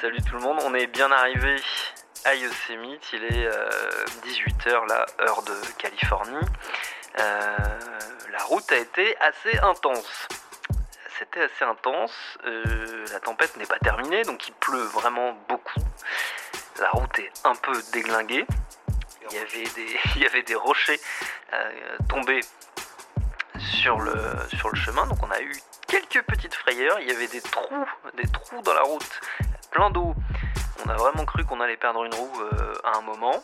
Salut tout le monde, on est bien arrivé à Yosemite, il est 18h là, heure de Californie. Euh, la route a été assez intense. C'était assez intense, euh, la tempête n'est pas terminée, donc il pleut vraiment beaucoup. La route est un peu déglinguée. Il y avait des, rochers euh, tombés sur le chemin, donc on a eu quelques petites frayeurs. Il y avait des trous, des trous dans la route, plein d'eau. On a vraiment cru qu'on allait perdre une roue euh, à un moment.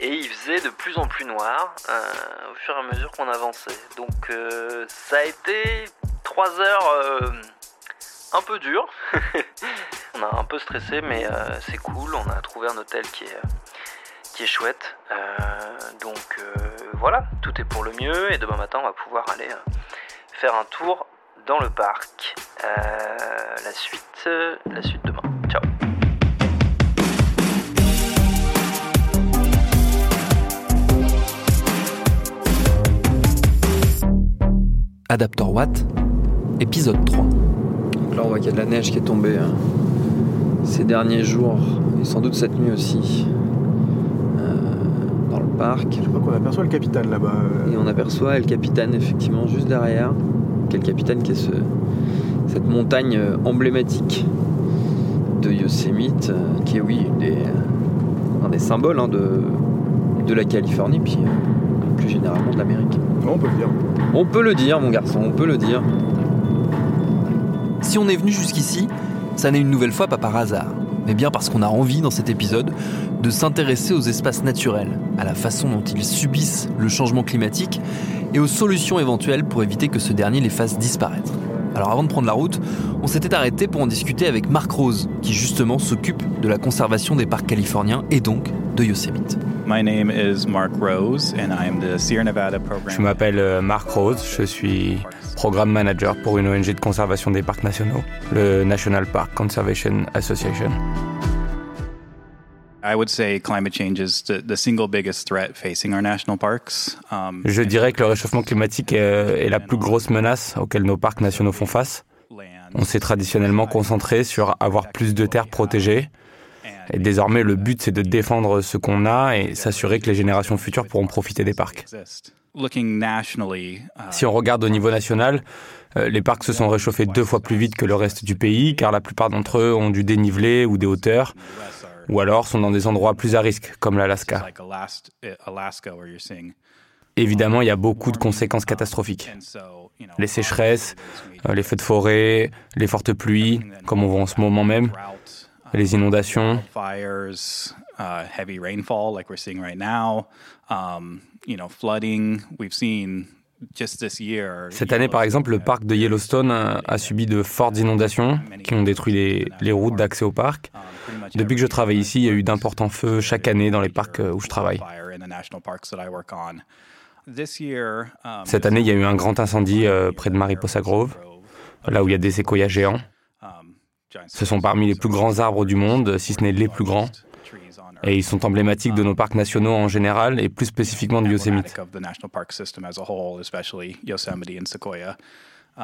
Et il faisait de plus en plus noir euh, au fur et à mesure qu'on avançait. Donc euh, ça a été trois heures un peu dur. on a un peu stressé, mais c'est cool. On a trouvé un hôtel qui est, qui est chouette. donc voilà, tout est pour le mieux. Et demain matin, on va pouvoir aller faire un tour dans le parc. la suite, la suite demain. Ciao. Adaptor Watt, épisode 3. Là, on voit qu'il y a de la neige qui est tombée hein, ces derniers jours, et sans doute cette nuit aussi, euh, dans le parc. Je crois qu'on aperçoit le capitaine là-bas. Et on aperçoit le capitaine, effectivement, juste derrière. Quel capitaine qui est ce, cette montagne euh, emblématique de Yosemite, euh, qui est, oui, des, un des symboles hein, de, de la Californie, puis plus généralement de l'Amérique. On peut le dire. On peut le dire, mon garçon, on peut le dire. Si on est venu jusqu'ici, ça n'est une nouvelle fois pas par hasard, mais bien parce qu'on a envie dans cet épisode de s'intéresser aux espaces naturels, à la façon dont ils subissent le changement climatique et aux solutions éventuelles pour éviter que ce dernier les fasse disparaître. Alors avant de prendre la route, on s'était arrêté pour en discuter avec Marc Rose, qui justement s'occupe de la conservation des parcs californiens et donc de Yosemite. Je m'appelle euh, Mark Rose, je suis programme manager pour une ONG de conservation des parcs nationaux, le National Park Conservation Association. Je dirais que le réchauffement climatique est la plus grosse menace auquel nos parcs nationaux font face. On s'est traditionnellement concentré sur avoir plus de terres protégées, et désormais, le but, c'est de défendre ce qu'on a et s'assurer que les générations futures pourront profiter des parcs. Si on regarde au niveau national, euh, les parcs se sont réchauffés deux fois plus vite que le reste du pays, car la plupart d'entre eux ont du dénivelé ou des hauteurs, ou alors sont dans des endroits plus à risque, comme l'Alaska. Évidemment, il y a beaucoup de conséquences catastrophiques. Les sécheresses, euh, les feux de forêt, les fortes pluies, comme on voit en ce moment même, les inondations. Cette année, par exemple, le parc de Yellowstone a, subi de fortes inondations qui ont détruit les, routes d'accès au parc. Um, Depuis que je travaille ici, il y a eu d'importants feux chaque année dans les parcs euh, où je travaille. Um, Cette année, il y a eu un grand incendie euh, près de Mariposa Grove, là où il y a des séquoias géants. Ce sont parmi les plus grands arbres du monde, si ce n'est les plus grands. Et ils sont emblématiques de nos parcs nationaux en général et plus spécifiquement du Yosemite.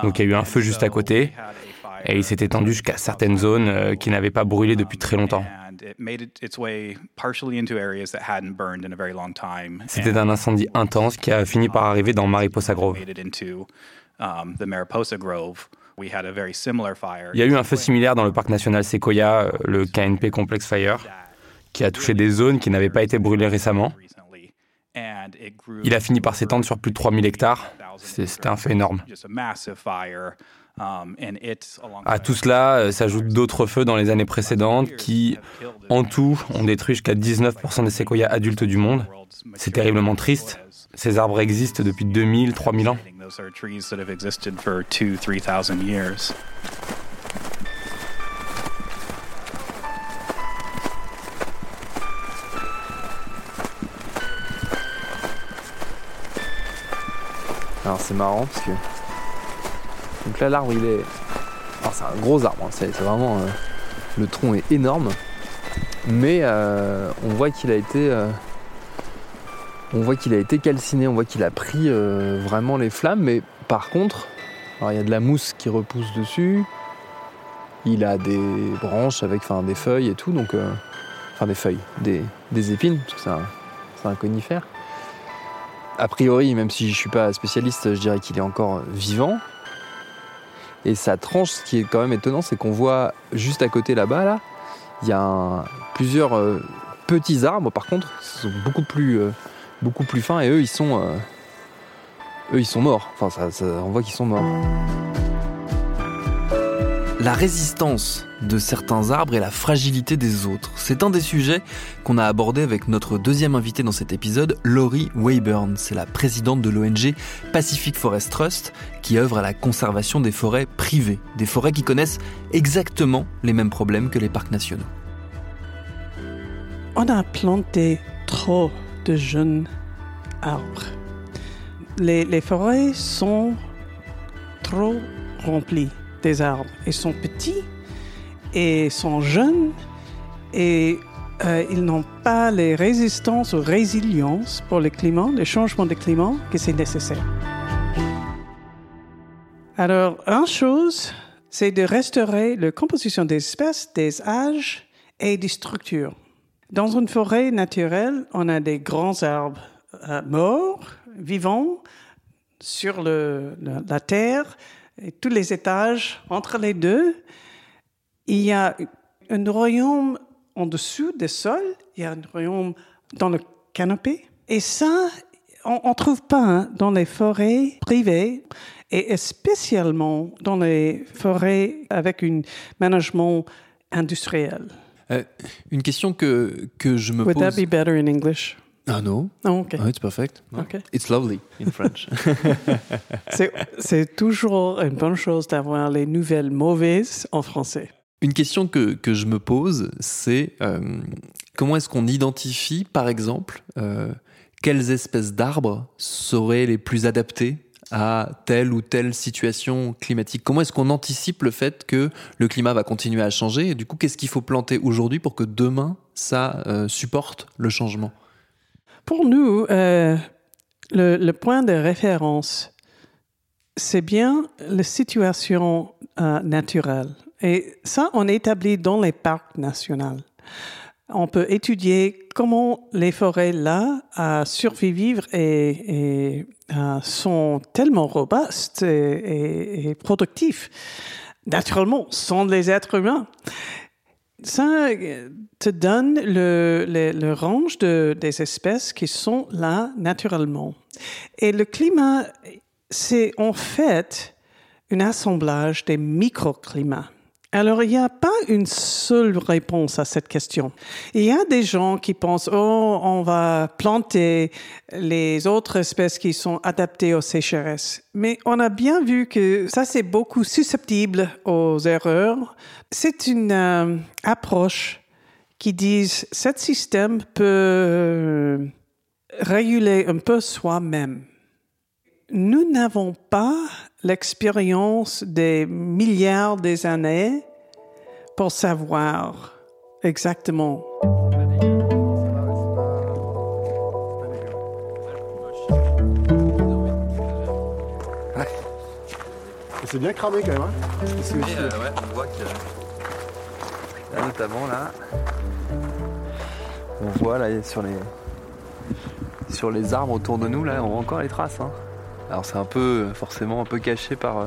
Donc il y a eu un feu juste à côté et il s'est étendu jusqu'à certaines zones euh, qui n'avaient pas brûlé depuis très longtemps. C'était un incendie intense qui a fini par arriver dans Mariposa Grove. Il y a eu un feu similaire dans le parc national Sequoia, euh, le KNP Complex Fire, qui a touché des zones qui n'avaient pas été brûlées récemment. Il a fini par s'étendre sur plus de 3000 hectares. C'était un fait énorme. À tout cela euh, s'ajoutent d'autres feux dans les années précédentes qui, en tout, ont détruit jusqu'à 19% des séquoias adultes du monde. C'est terriblement triste. Ces arbres existent depuis 2000, 3000 ans. Alors c'est marrant parce que donc là l'arbre il est c'est un gros arbre hein. c'est vraiment euh, le tronc est énorme mais euh, on voit qu'il a été euh, on voit qu'il a été calciné, on voit qu'il a pris vraiment les flammes, mais par contre, il y a de la mousse qui repousse dessus. Il a des branches avec des feuilles et tout, donc enfin des feuilles, des, des épines, parce que c'est un conifère. A priori, même si je suis pas spécialiste, je dirais qu'il est encore vivant. Et sa tranche, ce qui est quand même étonnant, c'est qu'on voit juste à côté là-bas, là, il y a plusieurs euh, petits arbres, par contre, qui sont beaucoup plus, euh, beaucoup plus fins, et eux, ils sont, euh, eux, ils sont morts. Enfin, ça, ça- on voit qu'ils sont morts. La résistance de certains arbres et la fragilité des autres, c'est un des sujets qu'on a abordé avec notre deuxième invité dans cet épisode, Laurie Wayburn. C'est la présidente de l'ONG Pacific Forest Trust qui œuvre à la conservation des forêts privées, des forêts qui connaissent exactement les mêmes problèmes que les parcs nationaux. On a planté trop de jeunes arbres. Les, les forêts sont trop remplies des arbres. Ils sont petits et sont jeunes et euh, ils n'ont pas les résistances ou résilience pour le climat, le changement de climat que c'est nécessaire. Alors, une chose, c'est de restaurer la composition des espèces, des âges et des structures. Dans une forêt naturelle, on a des grands arbres euh, morts, vivants, sur le- la terre, et tous les étages. Entre les deux, il y a un royaume en dessous des sols, il y a un royaume dans le canopé. Et ça, on ne trouve pas hein, dans les forêts privées et spécialement dans les forêts avec un management industriel. Une question que, que je me Would that pose... be better in English? Ah non, Oh, OK. Ah, it's perfect. OK. It's lovely in French. C'est- C'est toujours une bonne chose d'avoir les nouvelles mauvaises en français. Une question que, que je me pose, c'est euh, comment est-ce qu'on identifie, par exemple, euh, quelles espèces d'arbres seraient les plus adaptées à telle ou telle situation climatique? Comment est-ce qu'on anticipe le fait que le climat va continuer à changer? Et du coup, qu'est-ce qu'il faut planter aujourd'hui pour que demain, ça euh, supporte le changement? Pour nous, euh, le, point de référence, c'est bien la situation euh, naturelle. Et ça, on établit dans les parcs nationaux. On peut étudier comment les forêts là à survivre et, euh, sont tellement robustes et, et productifs, naturellement, sans les êtres humains. Ça te donne le, le, le range de, des espèces qui sont là naturellement. Et le climat, c'est en fait un assemblage des microclimats. Alors, il n'y a pas une seule réponse à cette question. Il y a des gens qui pensent, oh, on va planter les autres espèces qui sont adaptées aux sécheresses. Mais on a bien vu que ça, c'est beaucoup susceptible aux erreurs. C'est une euh, approche qui dit, ce système peut euh, réguler un peu soi-même. Nous n'avons pas l'expérience des milliards des années pour savoir exactement. C'est bien cramé quand même. Hein Ici aussi. ouais, on voit que là, notamment là, on voit là sur les sur les arbres autour de nous là, on voit encore les traces. hein. Alors c'est un peu forcément un peu caché par euh,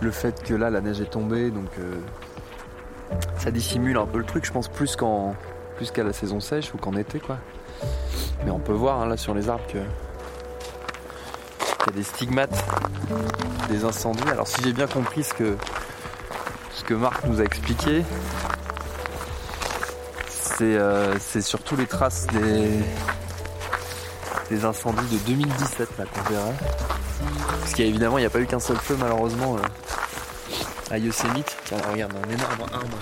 le fait que là la neige est tombée, donc euh, ça dissimule un peu le truc. Je pense plus qu'en plus qu'à la saison sèche ou qu'en été quoi. Mais on peut voir hein, là sur les arbres que qu'il y a des stigmates des incendies. Alors si j'ai bien compris ce que ce Marc nous a expliqué, c'est euh, c'est surtout les traces des des incendies de 2017 là qu'on verra. Parce qu'il y a évidemment il n'y a pas eu qu'un seul feu malheureusement euh, à Yosemite. Tiens là, regarde un énorme arbre.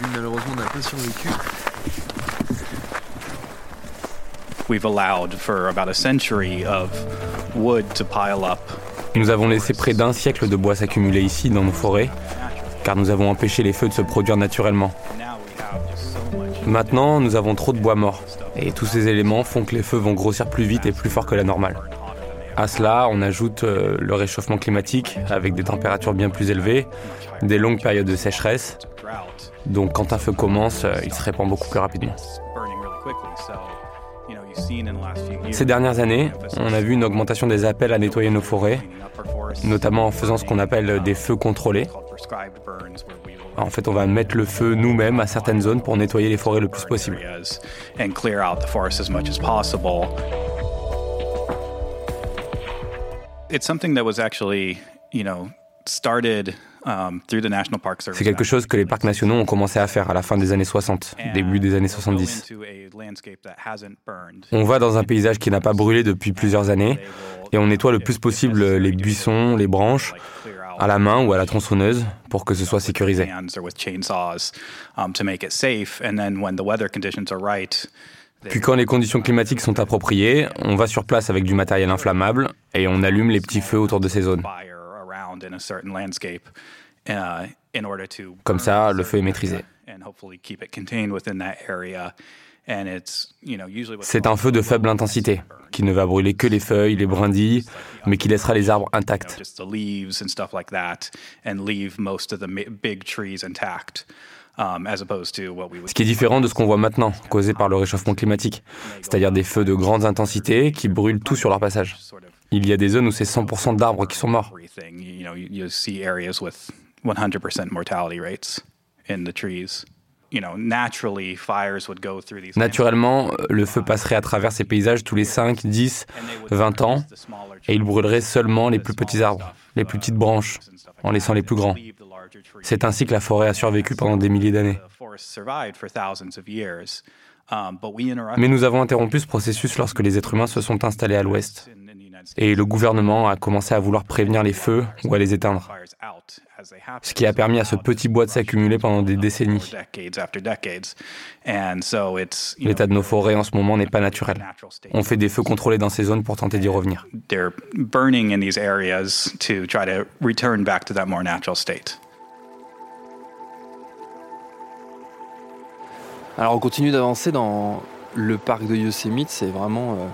Lui malheureusement n'a pas survécu. We've allowed for about a century of wood to pile up. Nous avons laissé près d'un siècle de bois s'accumuler ici dans nos forêts, car nous avons empêché les feux de se produire naturellement. Now we have just so much Maintenant, nous avons trop de bois mort, et tous ces éléments font que les feux vont grossir plus vite et plus fort que la normale. À cela, on ajoute euh, le réchauffement climatique avec des températures bien plus élevées, des longues périodes de sécheresse. Donc quand un feu commence, euh, il se répand beaucoup plus rapidement. Ces dernières années, on a vu une augmentation des appels à nettoyer nos forêts, notamment en faisant ce qu'on appelle des feux contrôlés. En fait, on va mettre le feu nous-mêmes à certaines zones pour nettoyer les forêts le plus possible. Um, through the National Park Service. C'est quelque chose que les parcs nationaux ont commencé à faire à la fin des années 60, début des années 70. On va dans un paysage qui n'a pas brûlé depuis plusieurs années et on nettoie le plus possible les buissons, les branches, à la main ou à la tronçonneuse pour que ce soit sécurisé. Puis quand les conditions climatiques sont appropriées, on va sur place avec du matériel inflammable et on allume les petits feux autour de ces zones. Comme ça, le feu est maîtrisé. C'est un feu de faible intensité, qui ne va brûler que les feuilles, les brindilles, mais qui laissera les arbres intacts. Ce qui est différent de ce qu'on voit maintenant, causé par le réchauffement climatique, c'est-à-dire des feux de grande intensité qui brûlent tout sur leur passage. Il y a des zones où c'est 100% d'arbres qui sont morts. Naturellement, le feu passerait à travers ces paysages tous les 5, 10, 20 ans, et il brûlerait seulement les plus petits arbres, les plus petites branches, en laissant les plus grands. C'est ainsi que la forêt a survécu pendant des milliers d'années. Mais nous avons interrompu ce processus lorsque les êtres humains se sont installés à l'ouest. Et le gouvernement a commencé à vouloir prévenir les feux ou à les éteindre. Ce qui a permis à ce petit bois de s'accumuler pendant des décennies. L'état de nos forêts en ce moment n'est pas naturel. On fait des feux contrôlés dans ces zones pour tenter d'y revenir. Alors on continue d'avancer dans le parc de Yosemite, c'est vraiment euh,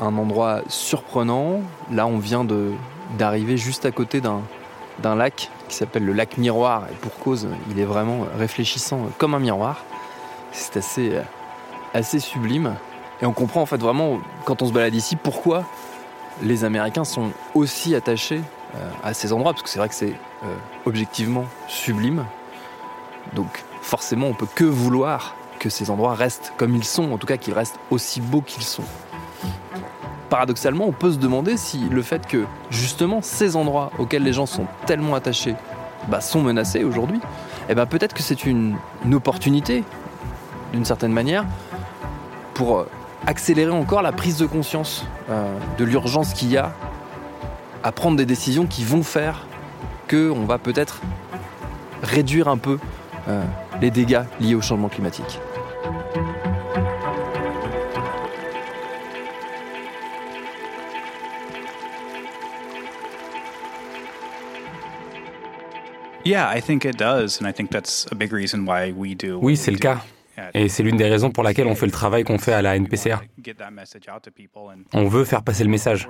un endroit surprenant. Là on vient d'arriver juste à côté d'un lac qui s'appelle le lac Miroir, et pour cause, il est vraiment réfléchissant comme un miroir. C'est assez, euh, sublime. Et on comprend en fait vraiment, quand on se balade ici, pourquoi les Américains sont aussi attachés euh, à ces endroits, parce que c'est vrai que c'est objectivement sublime. Donc forcément, on peut que vouloir que ces endroits restent comme ils sont, en tout cas qu'ils restent aussi beaux qu'ils sont. Paradoxalement, on peut se demander si le fait que justement ces endroits auxquels les gens sont tellement attachés bah, sont menacés aujourd'hui, eh ben peut-être que c'est une, opportunité, d'une certaine manière, pour euh, accélérer encore la prise de conscience euh, de l'urgence qu'il y a à prendre des décisions qui vont faire qu'on va peut-être réduire un peu euh, les dégâts liés au changement climatique. Oui, c'est le cas. Et c'est l'une des raisons pour laquelle on fait le travail qu'on fait à la NPCA. On veut faire passer le message.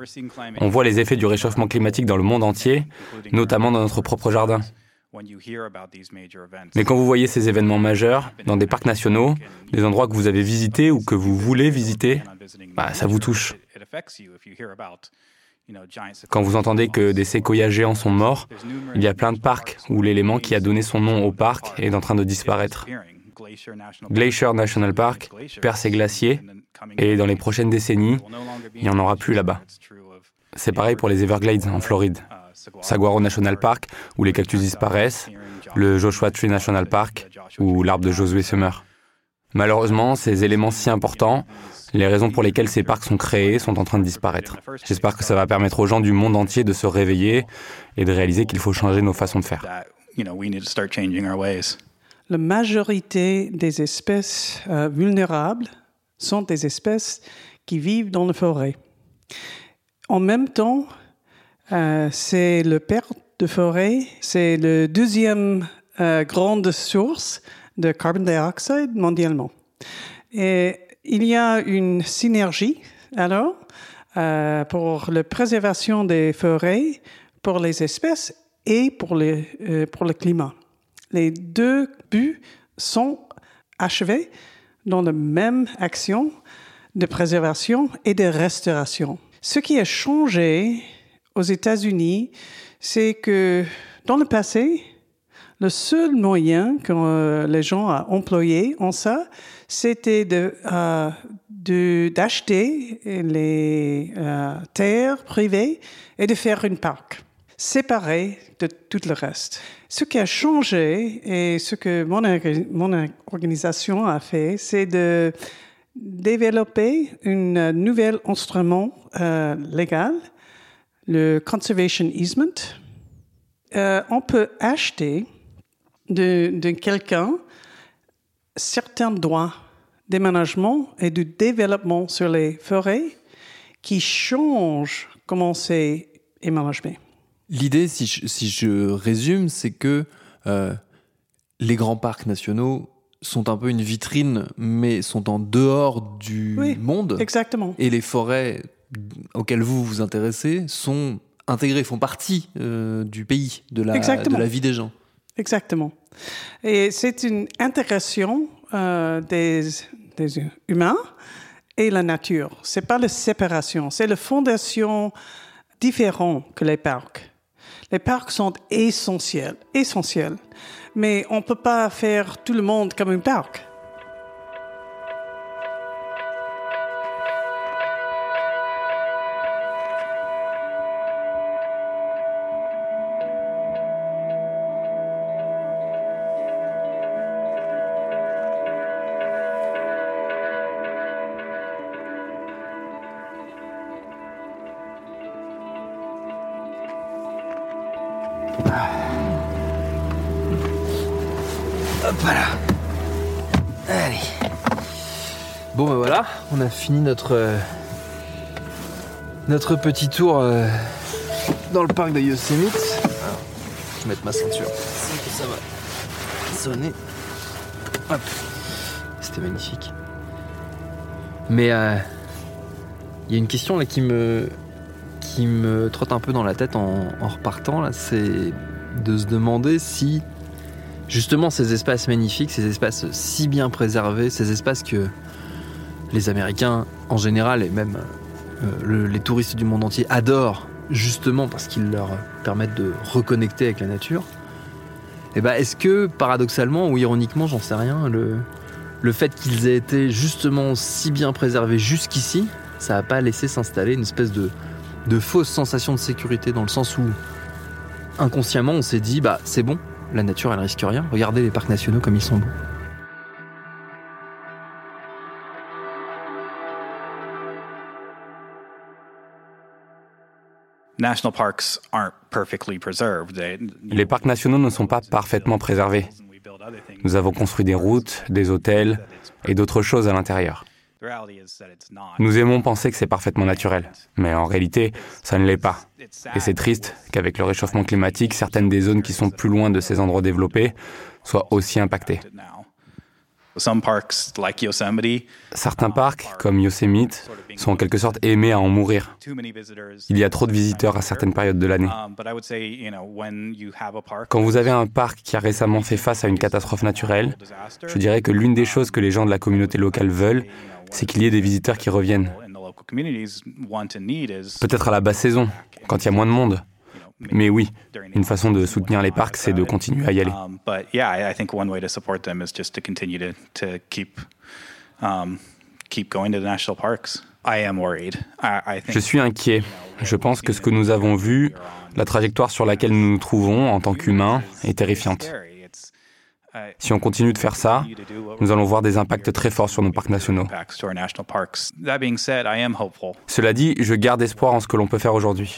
On voit les effets du réchauffement climatique dans le monde entier, notamment dans notre propre jardin. Mais quand vous voyez ces événements majeurs dans des parcs nationaux, des endroits que vous avez visités ou que vous voulez visiter, bah, ça vous touche. Quand vous entendez que des séquoias géants sont morts, il y a plein de parcs où l'élément qui a donné son nom au parc est en train de disparaître. Glacier National Park perd ses glaciers et dans les prochaines décennies, il n'y en aura plus là-bas. C'est pareil pour les Everglades en Floride. Saguaro National Park, où les cactus disparaissent, le Joshua Tree National Park, où l'arbre de Josué se meurt. Malheureusement, ces éléments si importants, les raisons pour lesquelles ces parcs sont créés sont en train de disparaître. J'espère que ça va permettre aux gens du monde entier de se réveiller et de réaliser qu'il faut changer nos façons de faire. La majorité des espèces euh, vulnérables sont des espèces qui vivent dans la forêt. En même temps, euh, c'est le perte de forêt, c'est la deuxième euh, grande source de carbon dioxide mondialement. Et il y a une synergie alors euh, pour la préservation des forêts, pour les espèces et pour, euh, pour le climat. Les deux buts sont achevés dans la même action de préservation et de restauration. Ce qui a changé aux États-Unis, c'est que dans le passé, le seul moyen que euh, les gens ont employé en ça, c'était de, euh, d'acheter les euh, terres privées et de faire une parc séparé de tout le reste. Ce qui a changé et ce que mon, mon organisation a fait, c'est de développer un nouvel instrument légal, le Conservation Easement. On peut acheter de, de quelqu'un certains droits d'aménagement et de développement sur les forêts qui changent comment c'est aménagé. L'idée, si je, si je résume, c'est que euh, les grands parcs nationaux sont un peu une vitrine, mais sont en dehors du Oui, monde. Exactement. Et les forêts auxquelles vous vous intéressez sont intégrées, font partie euh, du pays, de la, de la vie des gens. Exactement. Et c'est une intégration euh, des, des humains et la nature. C'est pas la séparation, c'est la fondation différente que les parcs. Les parcs sont essentiels, essentiels. Mais on peut pas faire tout le monde comme un parc. Bon ben voilà, on a fini notre euh, notre petit tour euh, dans le parc de Yosemite. Je vais mettre ma ceinture. Ça va sonner. Hop. C'était magnifique. Mais euh, il y a une question là qui me qui me trotte un peu dans la tête en, repartant là, c'est de se demander si justement ces espaces magnifiques, ces espaces si bien préservés, ces espaces que les Américains en général et même euh, le- les touristes du monde entier adorent justement parce qu'ils leur permettent de reconnecter avec la nature. Et ben est-ce que paradoxalement ou ironiquement, j'en sais rien, le, le fait qu'ils aient été justement si bien préservés jusqu'ici, ça n'a pas laissé s'installer une espèce de, de fausse sensation de sécurité dans le sens où inconsciemment on s'est dit bah c'est bon, la nature elle risque rien, regardez les parcs nationaux comme ils sont beaux. National parks aren't perfectly preserved. They, Les parcs nationaux ne sont pas parfaitement préservés. Nous avons construit des routes, des hôtels et d'autres choses à l'intérieur. Nous aimons penser que c'est parfaitement naturel, mais en réalité, ça ne l'est pas. Et c'est triste qu'avec le réchauffement climatique, certaines des zones qui sont plus loin de ces endroits développés soient aussi impactées. Certains parcs, comme Yosemite, sont en quelque sorte aimés à en mourir. Il y a trop de visiteurs à certaines périodes de l'année. Um, Quand vous avez un parc qui a récemment fait face à une catastrophe naturelle, je dirais que l'une des choses que les gens de la communauté locale veulent, c'est qu'il y ait des visiteurs qui reviennent. Peut-être à la basse saison, quand il y a moins de monde. Mais oui, une façon de soutenir les parcs, c'est de continuer à y aller. But yeah, I, I think one way to support them is just to continue to to keep keep going to the national parks. I am worried. I, I think Je suis inquiet. Je pense que ce que nous avons vu, la trajectoire sur laquelle nous nous trouvons en tant qu'humains, est terrifiante. Si on continue de faire ça, nous allons voir des impacts très forts sur nos parcs nationaux. Cela dit, je garde espoir en ce que l'on peut faire aujourd'hui.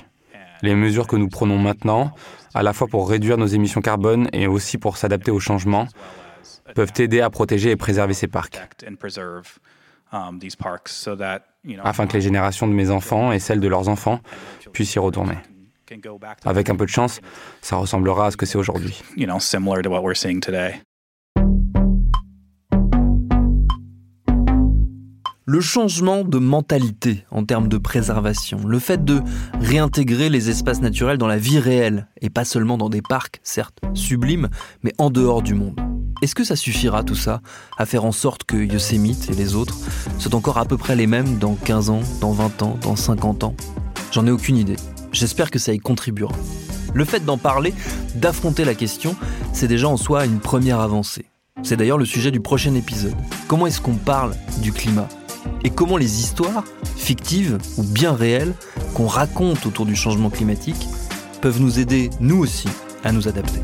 Les mesures que nous prenons maintenant, à la fois pour réduire nos émissions carbone et aussi pour s'adapter aux changements, peuvent aider à protéger et préserver ces parcs, um, afin que les générations de mes enfants et celles de leurs enfants puissent y retourner. Avec un peu de chance, ça ressemblera à ce que c'est aujourd'hui. Le changement de mentalité en termes de préservation, le fait de réintégrer les espaces naturels dans la vie réelle, et pas seulement dans des parcs, certes sublimes, mais en dehors du monde. Est-ce que ça suffira tout ça à faire en sorte que Yosemite et les autres soient encore à peu près les mêmes dans 15 ans, dans 20 ans, dans 50 ans? J'en ai aucune idée. J'espère que ça y contribuera. Le fait d'en parler, d'affronter la question, c'est déjà en soi une première avancée. C'est d'ailleurs le sujet du prochain épisode. Comment est-ce qu'on parle du climat? Et comment les histoires, fictives ou bien réelles, qu'on raconte autour du changement climatique, peuvent nous aider, nous aussi, à nous adapter.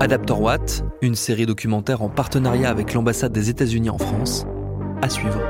Adaptor Watt, une série documentaire en partenariat avec l'ambassade des États-Unis en France, à suivre.